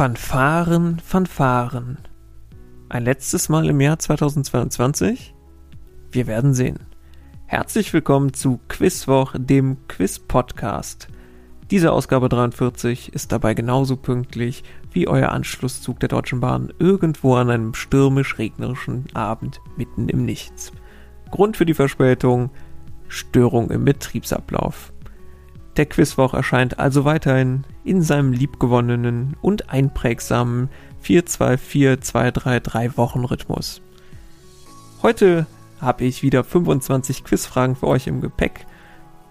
Fanfaren, Fanfaren. Ein letztes Mal im Jahr 2022? Wir werden sehen. Herzlich willkommen zu Quizwoch, dem Quiz-Podcast. Diese Ausgabe 43 ist dabei genauso pünktlich wie euer Anschlusszug der Deutschen Bahn irgendwo an einem stürmisch-regnerischen Abend mitten im Nichts. Grund für die Verspätung: Störung im Betriebsablauf. Der Quizwoch erscheint also weiterhin in seinem liebgewonnenen und einprägsamen 4-2-4-2-3-3 Wochenrhythmus. Heute habe ich wieder 25 Quizfragen für euch im Gepäck,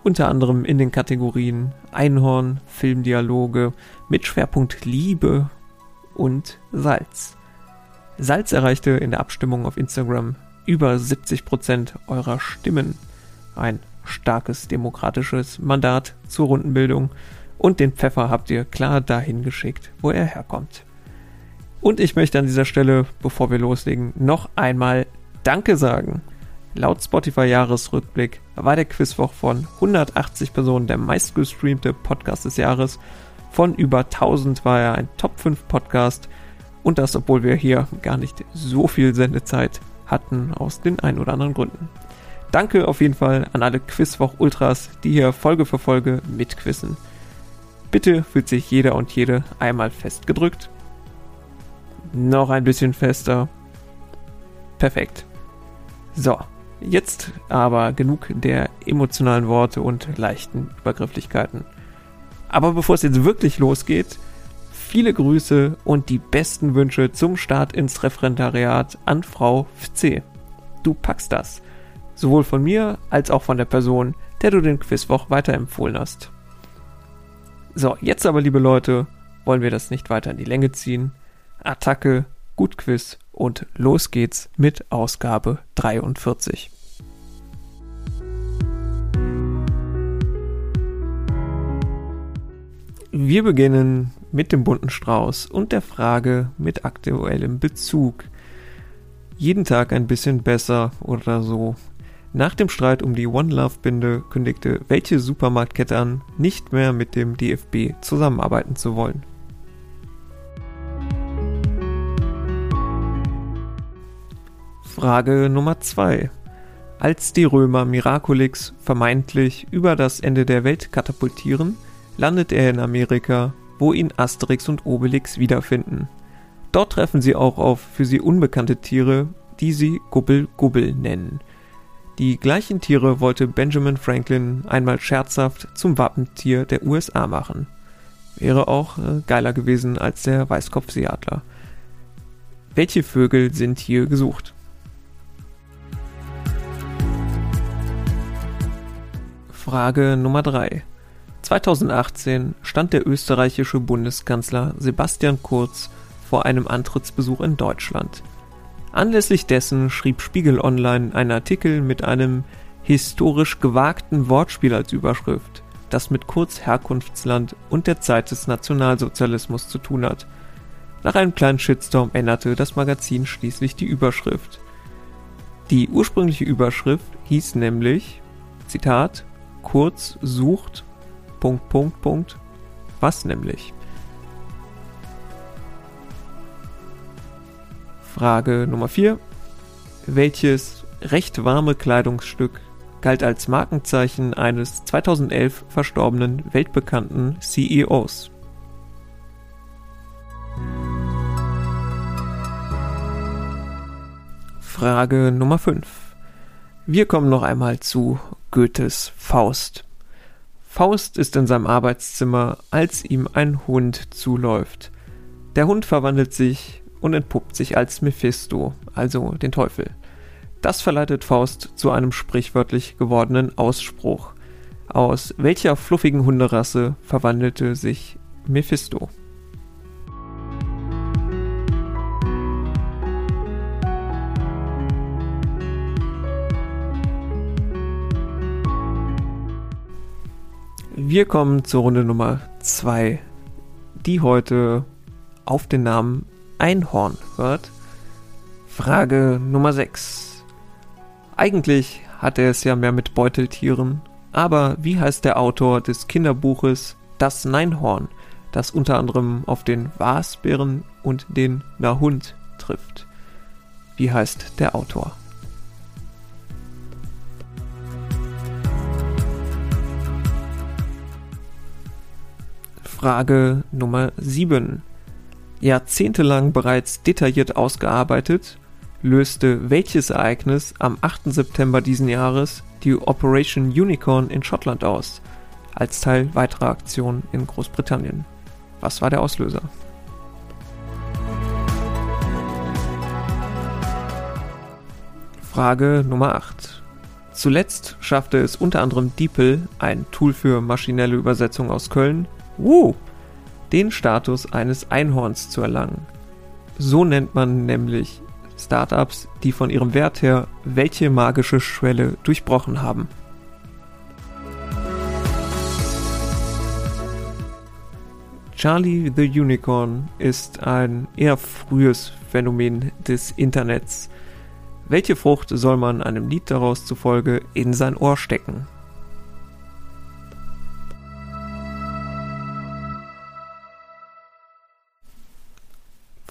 unter anderem in den Kategorien Einhorn, Filmdialoge mit Schwerpunkt Liebe und Salz. Salz erreichte in der Abstimmung auf Instagram über 70% eurer Stimmen. Ein starkes demokratisches Mandat zur Rundenbildung und den Pfeffer habt ihr klar dahin geschickt, wo er herkommt. Und ich möchte an dieser Stelle, bevor wir loslegen, noch einmal Danke sagen. Laut Spotify Jahresrückblick war der Quizwoch von 180 Personen der meistgestreamte Podcast des Jahres. Von über 1000 war er ein Top 5 Podcast. Und das, obwohl wir hier gar nicht so viel Sendezeit hatten, aus den ein oder anderen Gründen. Danke auf jeden Fall an alle Quizwoch-Ultras, die hier Folge für Folge mitquissen. Bitte fühlt sich jeder und jede einmal festgedrückt. Noch ein bisschen fester. Perfekt. So, jetzt aber genug der emotionalen Worte und leichten Übergrifflichkeiten. Aber bevor es jetzt wirklich losgeht, viele Grüße und die besten Wünsche zum Start ins Referendariat an Frau FC. Du packst das sowohl von mir als auch von der Person, der du den Quizwoch weiterempfohlen hast. So, jetzt aber, liebe Leute, wollen wir das nicht weiter in die Länge ziehen. Attacke, gut Quiz und los geht's mit Ausgabe 43. Wir beginnen mit dem bunten Strauß und der Frage mit aktuellem Bezug. Jeden Tag ein bisschen besser oder so nach dem Streit um die One Love Binde kündigte welche Supermarktkette an, nicht mehr mit dem DFB zusammenarbeiten zu wollen. Frage Nummer 2. Als die Römer Miraculix vermeintlich über das Ende der Welt katapultieren, landet er in Amerika, wo ihn Asterix und Obelix wiederfinden. Dort treffen sie auch auf für sie unbekannte Tiere, die sie Gubbel Gubbel nennen – die gleichen Tiere wollte Benjamin Franklin einmal scherzhaft zum Wappentier der USA machen. Wäre auch äh, geiler gewesen als der Weißkopfseeadler. Welche Vögel sind hier gesucht? Frage Nummer 3. 2018 stand der österreichische Bundeskanzler Sebastian Kurz vor einem Antrittsbesuch in Deutschland. Anlässlich dessen schrieb Spiegel Online einen Artikel mit einem historisch gewagten Wortspiel als Überschrift, das mit Kurz Herkunftsland und der Zeit des Nationalsozialismus zu tun hat. Nach einem kleinen Shitstorm änderte das Magazin schließlich die Überschrift. Die ursprüngliche Überschrift hieß nämlich, Zitat, Kurz sucht, Punkt, Punkt, Punkt, was nämlich? Frage Nummer 4. Welches recht warme Kleidungsstück galt als Markenzeichen eines 2011 verstorbenen weltbekannten CEOs? Frage Nummer 5. Wir kommen noch einmal zu Goethes Faust. Faust ist in seinem Arbeitszimmer, als ihm ein Hund zuläuft. Der Hund verwandelt sich und entpuppt sich als Mephisto, also den Teufel. Das verleitet Faust zu einem sprichwörtlich gewordenen Ausspruch. Aus welcher fluffigen Hunderasse verwandelte sich Mephisto? Wir kommen zur Runde Nummer 2, die heute auf den Namen Einhorn hört. Frage Nummer 6. Eigentlich hat er es ja mehr mit Beuteltieren, aber wie heißt der Autor des Kinderbuches Das Neinhorn, das unter anderem auf den Wasbären und den Nahund trifft. Wie heißt der Autor? Frage Nummer 7. Jahrzehntelang bereits detailliert ausgearbeitet, löste welches Ereignis am 8. September diesen Jahres die Operation Unicorn in Schottland aus, als Teil weiterer Aktionen in Großbritannien? Was war der Auslöser? Frage Nummer 8. Zuletzt schaffte es unter anderem DeepL, ein Tool für maschinelle Übersetzung aus Köln, uh, den Status eines Einhorns zu erlangen. So nennt man nämlich Startups, die von ihrem Wert her welche magische Schwelle durchbrochen haben. Charlie the Unicorn ist ein eher frühes Phänomen des Internets. Welche Frucht soll man einem Lied daraus zufolge in sein Ohr stecken?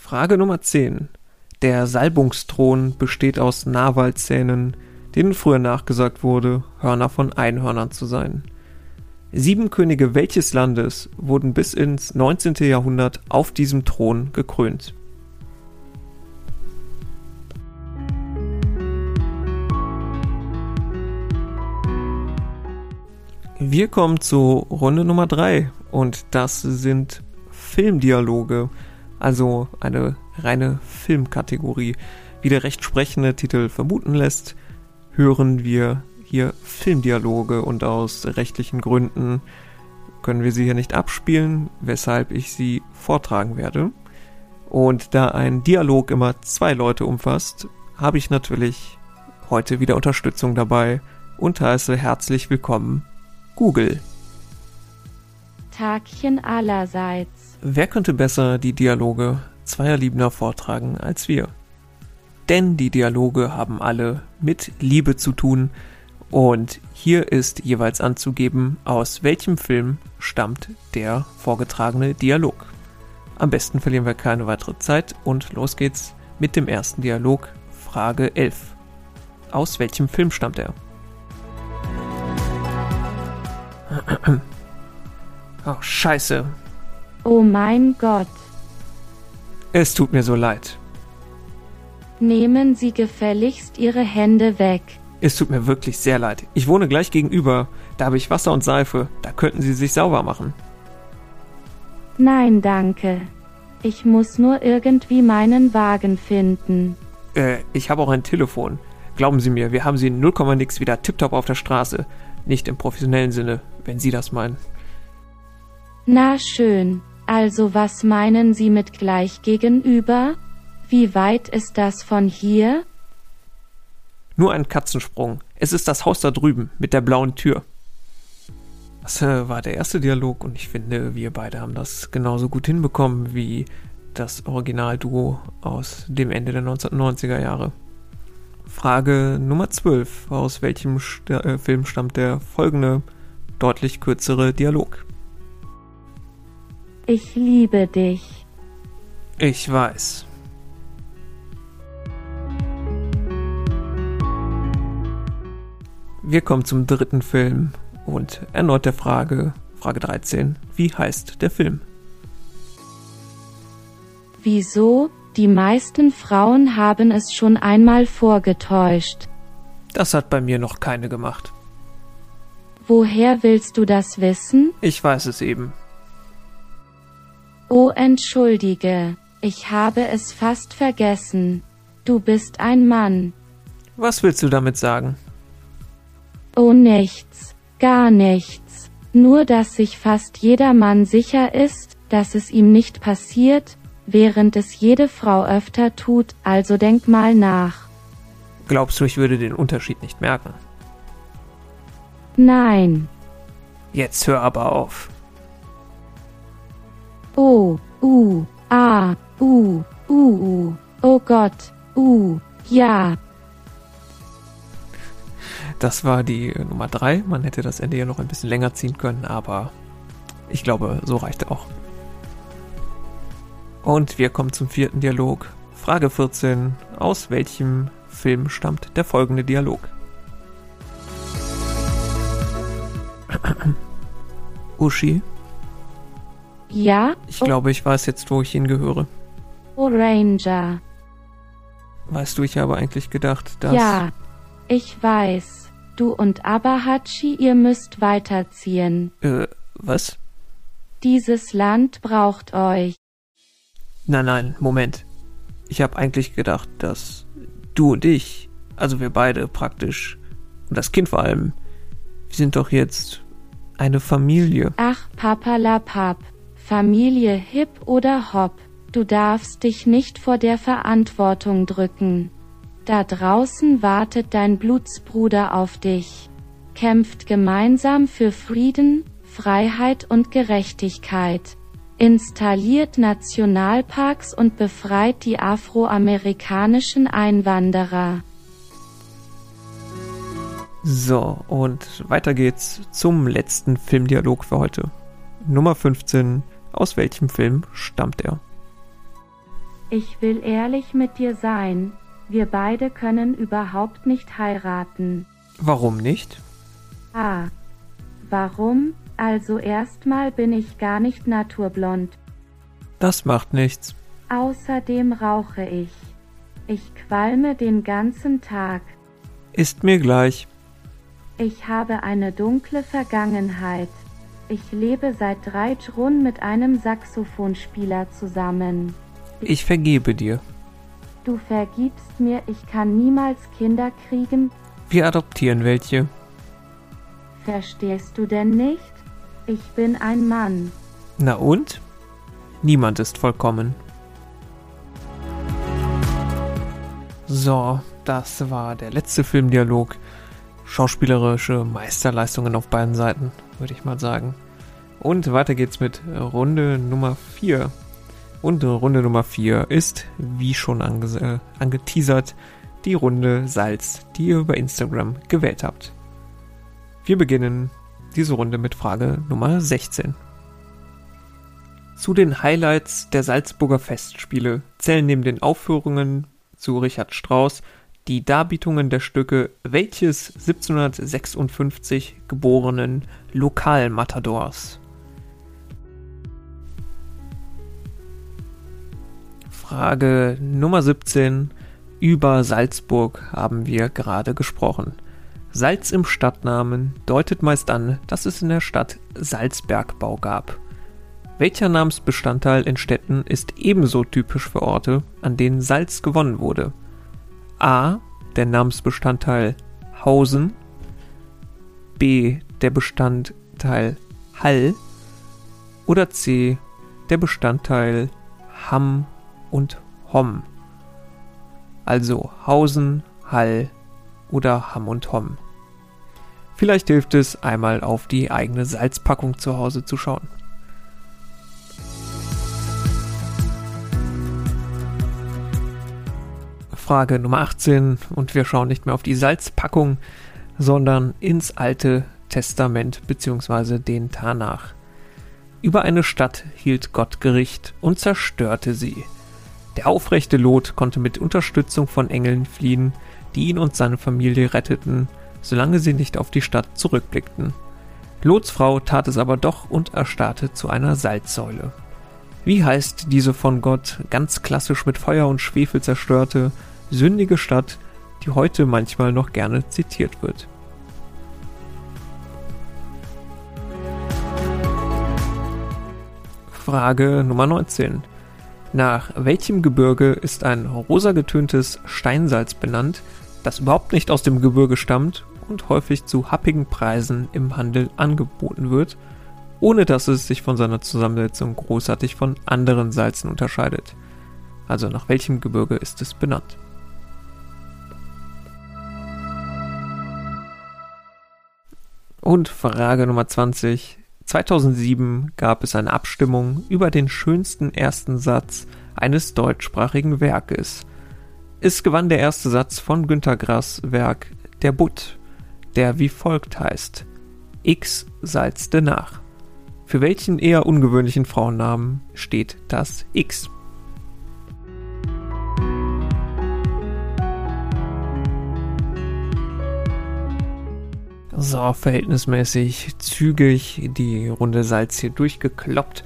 Frage Nummer 10. Der Salbungsthron besteht aus Narwalzähnen, denen früher nachgesagt wurde, Hörner von Einhörnern zu sein. Sieben Könige welches Landes wurden bis ins 19. Jahrhundert auf diesem Thron gekrönt? Wir kommen zu Runde Nummer 3 und das sind Filmdialoge also eine reine Filmkategorie. Wie der rechtsprechende Titel vermuten lässt, hören wir hier Filmdialoge und aus rechtlichen Gründen können wir sie hier nicht abspielen, weshalb ich sie vortragen werde. Und da ein Dialog immer zwei Leute umfasst, habe ich natürlich heute wieder Unterstützung dabei und heiße herzlich willkommen Google. Tagchen allerseits. Wer könnte besser die Dialoge zweier Liebender vortragen als wir? Denn die Dialoge haben alle mit Liebe zu tun und hier ist jeweils anzugeben, aus welchem Film stammt der vorgetragene Dialog. Am besten verlieren wir keine weitere Zeit und los geht's mit dem ersten Dialog, Frage 11. Aus welchem Film stammt er? Oh, scheiße. Oh mein Gott. Es tut mir so leid. Nehmen Sie gefälligst Ihre Hände weg. Es tut mir wirklich sehr leid. Ich wohne gleich gegenüber. Da habe ich Wasser und Seife. Da könnten Sie sich sauber machen. Nein, danke. Ich muss nur irgendwie meinen Wagen finden. Äh, ich habe auch ein Telefon. Glauben Sie mir, wir haben Sie in 0, nix wieder tiptop auf der Straße. Nicht im professionellen Sinne, wenn Sie das meinen. Na schön. Also was meinen Sie mit gleich gegenüber? Wie weit ist das von hier? Nur ein Katzensprung. Es ist das Haus da drüben mit der blauen Tür. Das äh, war der erste Dialog und ich finde, wir beide haben das genauso gut hinbekommen wie das Originalduo aus dem Ende der 1990er Jahre. Frage Nummer 12. Aus welchem St äh, Film stammt der folgende, deutlich kürzere Dialog? Ich liebe dich. Ich weiß. Wir kommen zum dritten Film und erneut der Frage, Frage 13, wie heißt der Film? Wieso? Die meisten Frauen haben es schon einmal vorgetäuscht. Das hat bei mir noch keine gemacht. Woher willst du das wissen? Ich weiß es eben. Oh entschuldige, ich habe es fast vergessen. Du bist ein Mann. Was willst du damit sagen? Oh nichts, gar nichts. Nur dass sich fast jeder Mann sicher ist, dass es ihm nicht passiert, während es jede Frau öfter tut, also denk mal nach. Glaubst du, ich würde den Unterschied nicht merken? Nein. Jetzt hör aber auf. O, U, A, U, U, U. Oh Gott, U, ja. Das war die Nummer 3. Man hätte das Ende ja noch ein bisschen länger ziehen können, aber ich glaube, so reicht auch. Und wir kommen zum vierten Dialog. Frage 14. Aus welchem Film stammt der folgende Dialog? Uschi? Ja? Ich glaube, ich weiß jetzt, wo ich hingehöre. Oh, Ranger. Weißt du, ich habe eigentlich gedacht, dass... Ja, ich weiß. Du und Abahachi, ihr müsst weiterziehen. Äh, was? Dieses Land braucht euch. Nein, nein, Moment. Ich habe eigentlich gedacht, dass du und ich, also wir beide praktisch, und das Kind vor allem, wir sind doch jetzt eine Familie. Ach, Papalapap. Familie hip oder hopp. Du darfst dich nicht vor der Verantwortung drücken. Da draußen wartet dein Blutsbruder auf dich. Kämpft gemeinsam für Frieden, Freiheit und Gerechtigkeit. Installiert Nationalparks und befreit die afroamerikanischen Einwanderer. So, und weiter geht's zum letzten Filmdialog für heute. Nummer 15. Aus welchem Film stammt er? Ich will ehrlich mit dir sein. Wir beide können überhaupt nicht heiraten. Warum nicht? Ah. Warum? Also erstmal bin ich gar nicht naturblond. Das macht nichts. Außerdem rauche ich. Ich qualme den ganzen Tag. Ist mir gleich. Ich habe eine dunkle Vergangenheit. Ich lebe seit drei Jron mit einem Saxophonspieler zusammen. Ich vergebe dir. Du vergibst mir, ich kann niemals Kinder kriegen. Wir adoptieren welche. Verstehst du denn nicht? Ich bin ein Mann. Na und? Niemand ist vollkommen. So, das war der letzte Filmdialog. Schauspielerische Meisterleistungen auf beiden Seiten, würde ich mal sagen. Und weiter geht's mit Runde Nummer 4. Und Runde Nummer 4 ist, wie schon ange äh, angeteasert, die Runde Salz, die ihr über Instagram gewählt habt. Wir beginnen diese Runde mit Frage Nummer 16. Zu den Highlights der Salzburger Festspiele zählen neben den Aufführungen zu Richard Strauss die Darbietungen der Stücke Welches 1756 geborenen Lokalmatadors. Frage Nummer 17. Über Salzburg haben wir gerade gesprochen. Salz im Stadtnamen deutet meist an, dass es in der Stadt Salzbergbau gab. Welcher Namensbestandteil in Städten ist ebenso typisch für Orte, an denen Salz gewonnen wurde? A. Der Namensbestandteil Hausen. B. Der Bestandteil Hall. Oder C. Der Bestandteil Hamm und Homm. Also Hausen, Hall oder Hamm und Homm. Vielleicht hilft es, einmal auf die eigene Salzpackung zu Hause zu schauen. Frage Nummer 18 und wir schauen nicht mehr auf die Salzpackung, sondern ins Alte Testament bzw. den Tanach. Über eine Stadt hielt Gott Gericht und zerstörte sie. Der aufrechte Lot konnte mit Unterstützung von Engeln fliehen, die ihn und seine Familie retteten, solange sie nicht auf die Stadt zurückblickten. Lots Frau tat es aber doch und erstarrte zu einer Salzsäule. Wie heißt diese von Gott ganz klassisch mit Feuer und Schwefel zerstörte, sündige Stadt, die heute manchmal noch gerne zitiert wird? Frage Nummer 19. Nach welchem Gebirge ist ein rosa getöntes Steinsalz benannt, das überhaupt nicht aus dem Gebirge stammt und häufig zu happigen Preisen im Handel angeboten wird, ohne dass es sich von seiner Zusammensetzung großartig von anderen Salzen unterscheidet? Also nach welchem Gebirge ist es benannt? Und Frage Nummer 20. 2007 gab es eine Abstimmung über den schönsten ersten Satz eines deutschsprachigen Werkes. Es gewann der erste Satz von Günter Grass Werk Der Butt, der wie folgt heißt: X salzte nach. Für welchen eher ungewöhnlichen Frauennamen steht das X? So, verhältnismäßig zügig die Runde Salz hier durchgekloppt.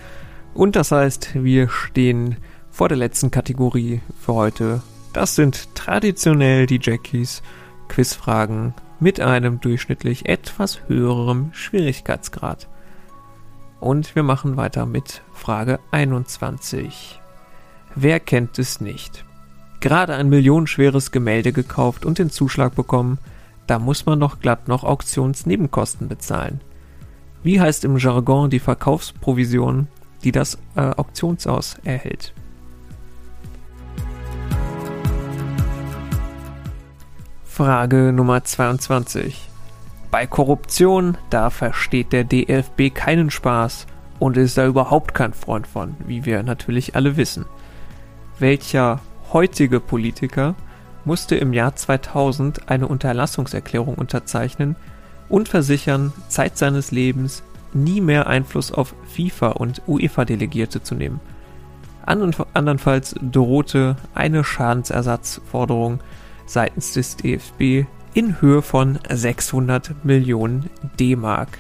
Und das heißt, wir stehen vor der letzten Kategorie für heute. Das sind traditionell die Jackies Quizfragen mit einem durchschnittlich etwas höherem Schwierigkeitsgrad. Und wir machen weiter mit Frage 21. Wer kennt es nicht? Gerade ein millionenschweres Gemälde gekauft und den Zuschlag bekommen, da muss man doch glatt noch Auktionsnebenkosten bezahlen. Wie heißt im Jargon die Verkaufsprovision, die das äh, Auktionshaus erhält? Frage Nummer 22. Bei Korruption, da versteht der DFB keinen Spaß und ist da überhaupt kein Freund von, wie wir natürlich alle wissen. Welcher heutige Politiker musste im Jahr 2000 eine Unterlassungserklärung unterzeichnen und versichern, Zeit seines Lebens nie mehr Einfluss auf FIFA und UEFA-Delegierte zu nehmen. Andernfalls drohte eine Schadensersatzforderung seitens des DFB in Höhe von 600 Millionen D-Mark.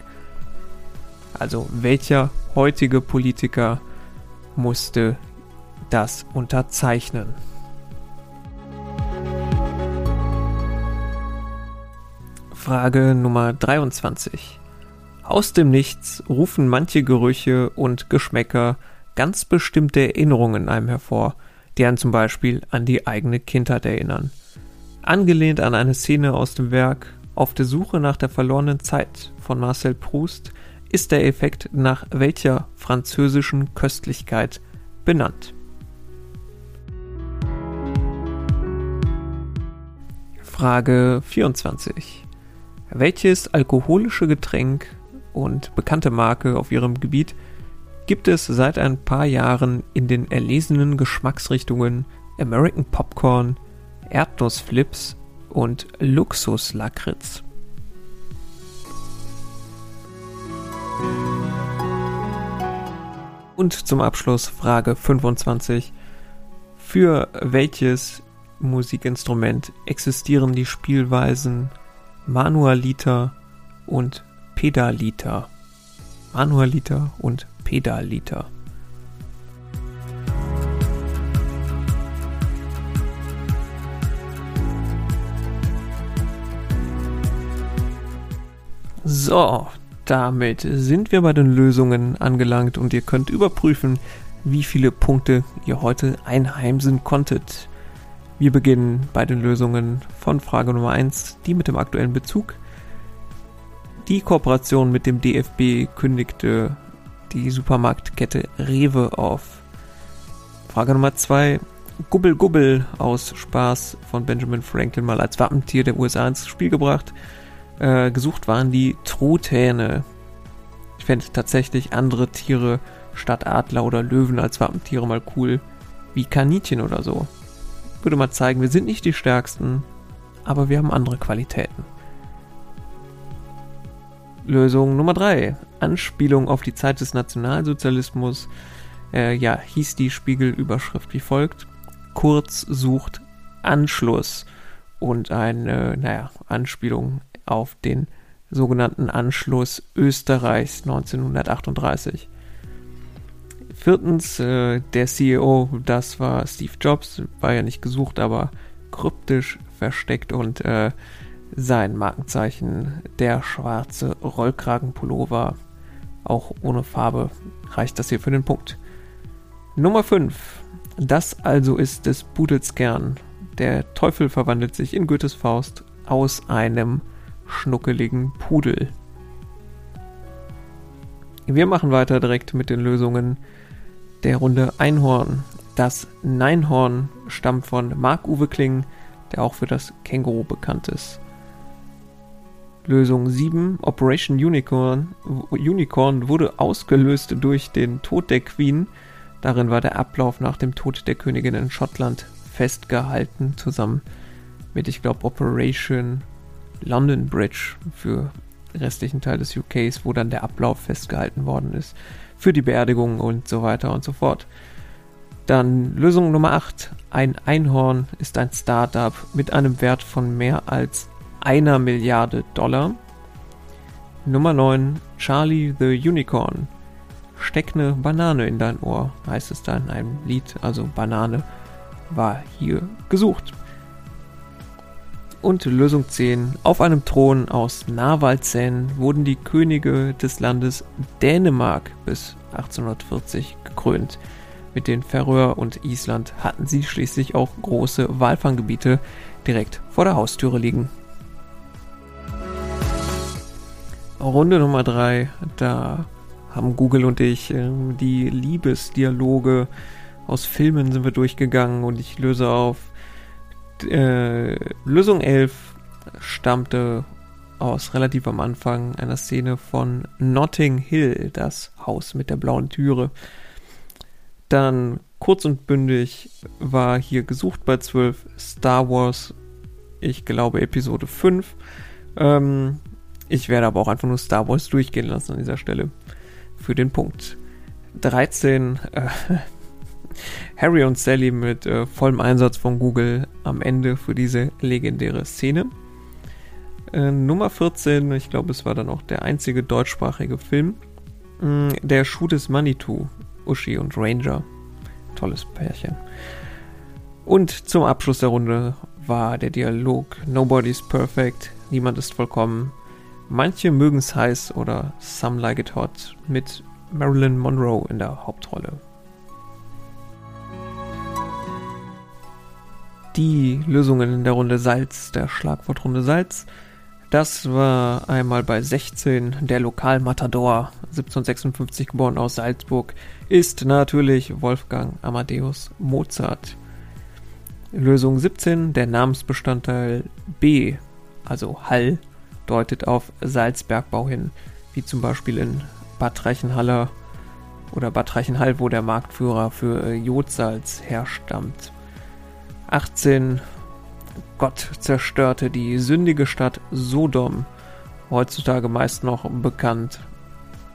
Also welcher heutige Politiker musste das unterzeichnen? Frage Nummer 23. Aus dem Nichts rufen manche Gerüche und Geschmäcker ganz bestimmte Erinnerungen in einem hervor, die einen zum Beispiel an die eigene Kindheit erinnern. Angelehnt an eine Szene aus dem Werk Auf der Suche nach der verlorenen Zeit von Marcel Proust ist der Effekt nach welcher französischen Köstlichkeit benannt. Frage 24. Welches alkoholische Getränk und bekannte Marke auf ihrem Gebiet gibt es seit ein paar Jahren in den erlesenen Geschmacksrichtungen American Popcorn, Erdnussflips und Luxuslakritz. Und zum Abschluss Frage 25. Für welches Musikinstrument existieren die Spielweisen Manualiter und Pedaliter? Manualiter und Pedaliter. So, damit sind wir bei den Lösungen angelangt und ihr könnt überprüfen, wie viele Punkte ihr heute einheimsen konntet. Wir beginnen bei den Lösungen von Frage Nummer 1, die mit dem aktuellen Bezug. Die Kooperation mit dem DFB kündigte die Supermarktkette Rewe auf. Frage Nummer 2. Gubbel Gubbel aus Spaß von Benjamin Franklin mal als Wappentier der USA ins Spiel gebracht. Äh, gesucht waren die Truthähne. Ich fände tatsächlich andere Tiere statt Adler oder Löwen als Wappentiere mal cool. Wie Kaninchen oder so. Würde mal zeigen, wir sind nicht die stärksten, aber wir haben andere Qualitäten. Lösung Nummer 3. Anspielung auf die Zeit des Nationalsozialismus. Äh, ja, hieß die Spiegelüberschrift wie folgt. Kurz sucht Anschluss und eine, naja, Anspielung auf den sogenannten Anschluss Österreichs 1938. Viertens, äh, der CEO, das war Steve Jobs, war ja nicht gesucht, aber kryptisch versteckt und äh, sein Markenzeichen, der schwarze Rollkragenpullover, auch ohne Farbe, reicht das hier für den Punkt. Nummer 5. Das also ist des Pudels Kern. Der Teufel verwandelt sich in Goethes Faust aus einem schnuckeligen Pudel. Wir machen weiter direkt mit den Lösungen der Runde Einhorn. Das Neinhorn stammt von Marc-Uwe Kling, der auch für das Känguru bekannt ist. Lösung 7, Operation Unicorn, Unicorn wurde ausgelöst durch den Tod der Queen. Darin war der Ablauf nach dem Tod der Königin in Schottland festgehalten, zusammen mit, ich glaube, Operation London Bridge für den restlichen Teil des UKs, wo dann der Ablauf festgehalten worden ist. Für die Beerdigung und so weiter und so fort. Dann Lösung Nummer 8. Ein Einhorn ist ein Startup mit einem Wert von mehr als einer Milliarde Dollar. Nummer 9, Charlie the Unicorn. Steck ne Banane in dein Ohr, heißt es da in einem Lied. Also Banane war hier gesucht. Und Lösung 10. Auf einem Thron aus Narwalzähnen wurden die Könige des Landes Dänemark bis 1840 gekrönt. Mit den Färöer und Island hatten sie schließlich auch große Walfanggebiete direkt vor der Haustüre liegen. Runde Nummer 3, da haben Google und ich äh, die Liebesdialoge aus Filmen sind wir durchgegangen und ich löse auf. Äh, Lösung 11 stammte aus relativ am Anfang einer Szene von Notting Hill, das Haus mit der blauen Türe. Dann kurz und bündig war hier gesucht bei 12 Star Wars, ich glaube Episode 5. Ähm, ich werde aber auch einfach nur Star Wars durchgehen lassen an dieser Stelle. Für den Punkt. 13. Äh, Harry und Sally mit äh, vollem Einsatz von Google am Ende für diese legendäre Szene. Äh, Nummer 14, ich glaube, es war dann auch der einzige deutschsprachige Film. Mh, mm, der Schuh des Manitou, Uschi und Ranger. Tolles Pärchen. Und zum Abschluss der Runde war der Dialog Nobody's Perfect, niemand ist vollkommen Manche mögen es heiß oder Some Like It Hot mit Marilyn Monroe in der Hauptrolle. Die Lösungen in der Runde Salz, der Schlagwortrunde Salz. Das war einmal bei 16 der Lokalmatador, 1756 geboren aus Salzburg, ist natürlich Wolfgang Amadeus Mozart. Lösung 17, der Namensbestandteil B, also Hall, deutet auf Salzbergbau hin, wie zum Beispiel in Bad Reichenhaller oder Bad Reichenhall, wo der Marktführer für äh, Jodsalz herstammt. 18 Gott zerstörte die sündige Stadt Sodom, heutzutage meist noch bekannt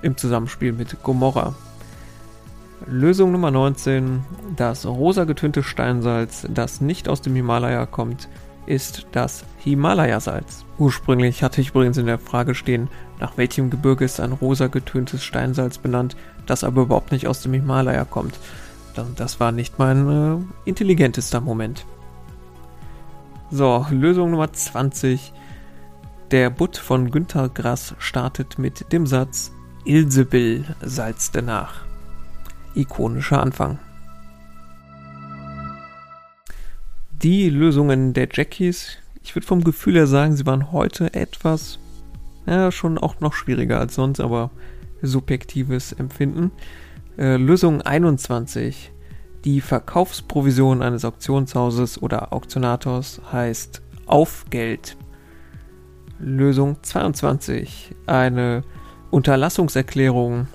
im Zusammenspiel mit Gomorra. Lösung Nummer 19. Das rosa getönte Steinsalz, das nicht aus dem Himalaya kommt, ist das Himalaya-Salz. Ursprünglich hatte ich übrigens in der Frage stehen, nach welchem Gebirge ist ein rosa getöntes Steinsalz benannt, das aber überhaupt nicht aus dem Himalaya kommt. Das war nicht mein äh, intelligentester Moment. So, Lösung Nummer 20. Der Butt von Günter Grass startet mit dem Satz Ilsebill salzte nach. Ikonischer Anfang. die Lösungen der Jackies, ich würde vom Gefühl her sagen, sie waren heute etwas, ja, schon auch noch schwieriger als sonst, aber subjektives Empfinden. Äh, Lösung 21. Die Verkaufsprovision eines Auktionshauses oder Auktionators heißt Aufgeld. Lösung 22. Eine Unterlassungserklärung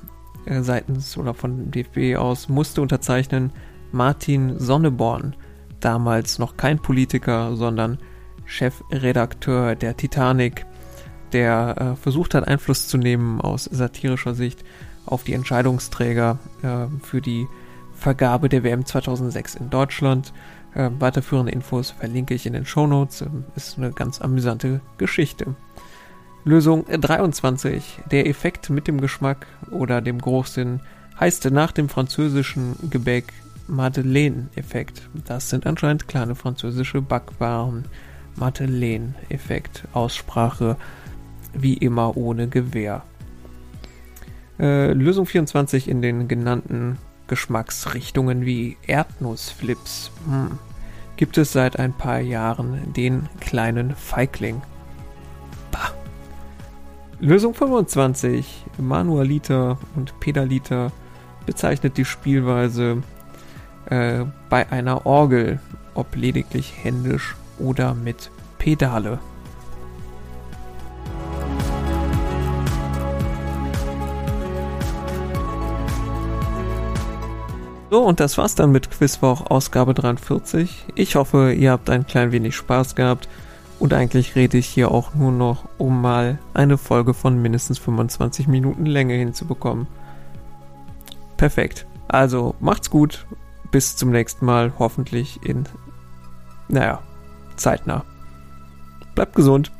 äh, seitens oder von DFB aus musste unterzeichnen Martin Sonneborn damals noch kein Politiker, sondern Chefredakteur der Titanic, der äh, versucht hat, Einfluss zu nehmen aus satirischer Sicht auf die Entscheidungsträger äh, für die Vergabe der WM 2006 in Deutschland. Äh, weiterführende Infos verlinke ich in den Show Notes. Ähm, ist eine ganz amüsante Geschichte. Lösung 23. Der Effekt mit dem Geschmack oder dem Geruchssinn heißt nach dem französischen Gebäck Madeleine-Effekt. Das sind anscheinend kleine französische Backwaren. Madeleine-Effekt. Aussprache wie immer ohne Gewehr. Äh, Lösung 24 in den genannten Geschmacksrichtungen wie Erdnussflips. Hm. Gibt es seit ein paar Jahren den kleinen Feigling. Bah. Lösung 25. Manualiter und Pedaliter bezeichnet die Spielweise äh, bei einer Orgel, ob lediglich händisch oder mit Pedale. So, und das war's dann mit Quizwoch Ausgabe 43. Ich hoffe, ihr habt ein klein wenig Spaß gehabt. Und eigentlich rede ich hier auch nur noch, um mal eine Folge von mindestens 25 Minuten Länge hinzubekommen. Perfekt. Also macht's gut bis zum nächsten Mal, hoffentlich in, naja, zeitnah. Bleibt gesund.